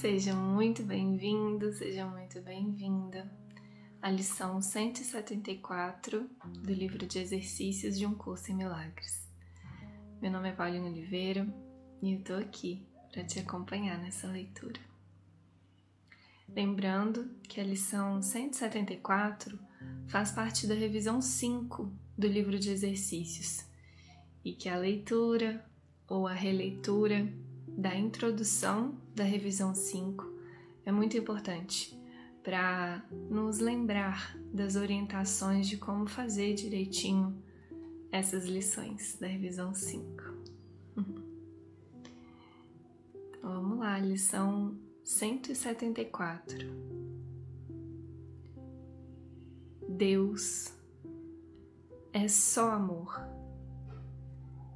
Seja muito bem-vindo, seja muito bem-vinda à lição 174 do livro de exercícios de um curso em milagres. Meu nome é Paulinho Oliveira e eu tô aqui para te acompanhar nessa leitura. Lembrando que a lição 174 faz parte da revisão 5 do livro de exercícios e que a leitura ou a releitura da introdução da revisão 5 é muito importante para nos lembrar das orientações de como fazer direitinho essas lições da revisão 5. Então vamos lá, lição 174. Deus é só amor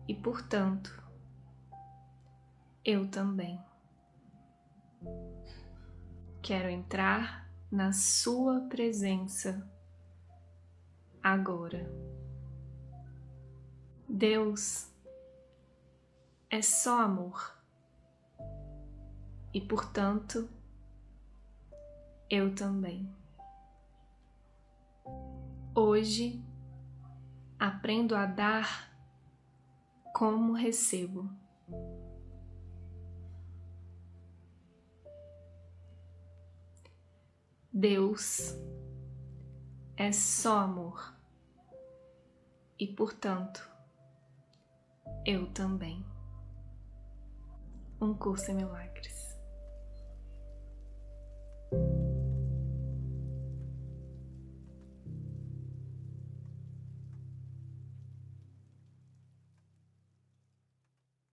e, portanto, eu também. Quero entrar na Sua presença agora. Deus é só amor e, portanto, eu também. Hoje aprendo a dar como recebo. Deus é só amor e, portanto, eu também. Um curso em milagres.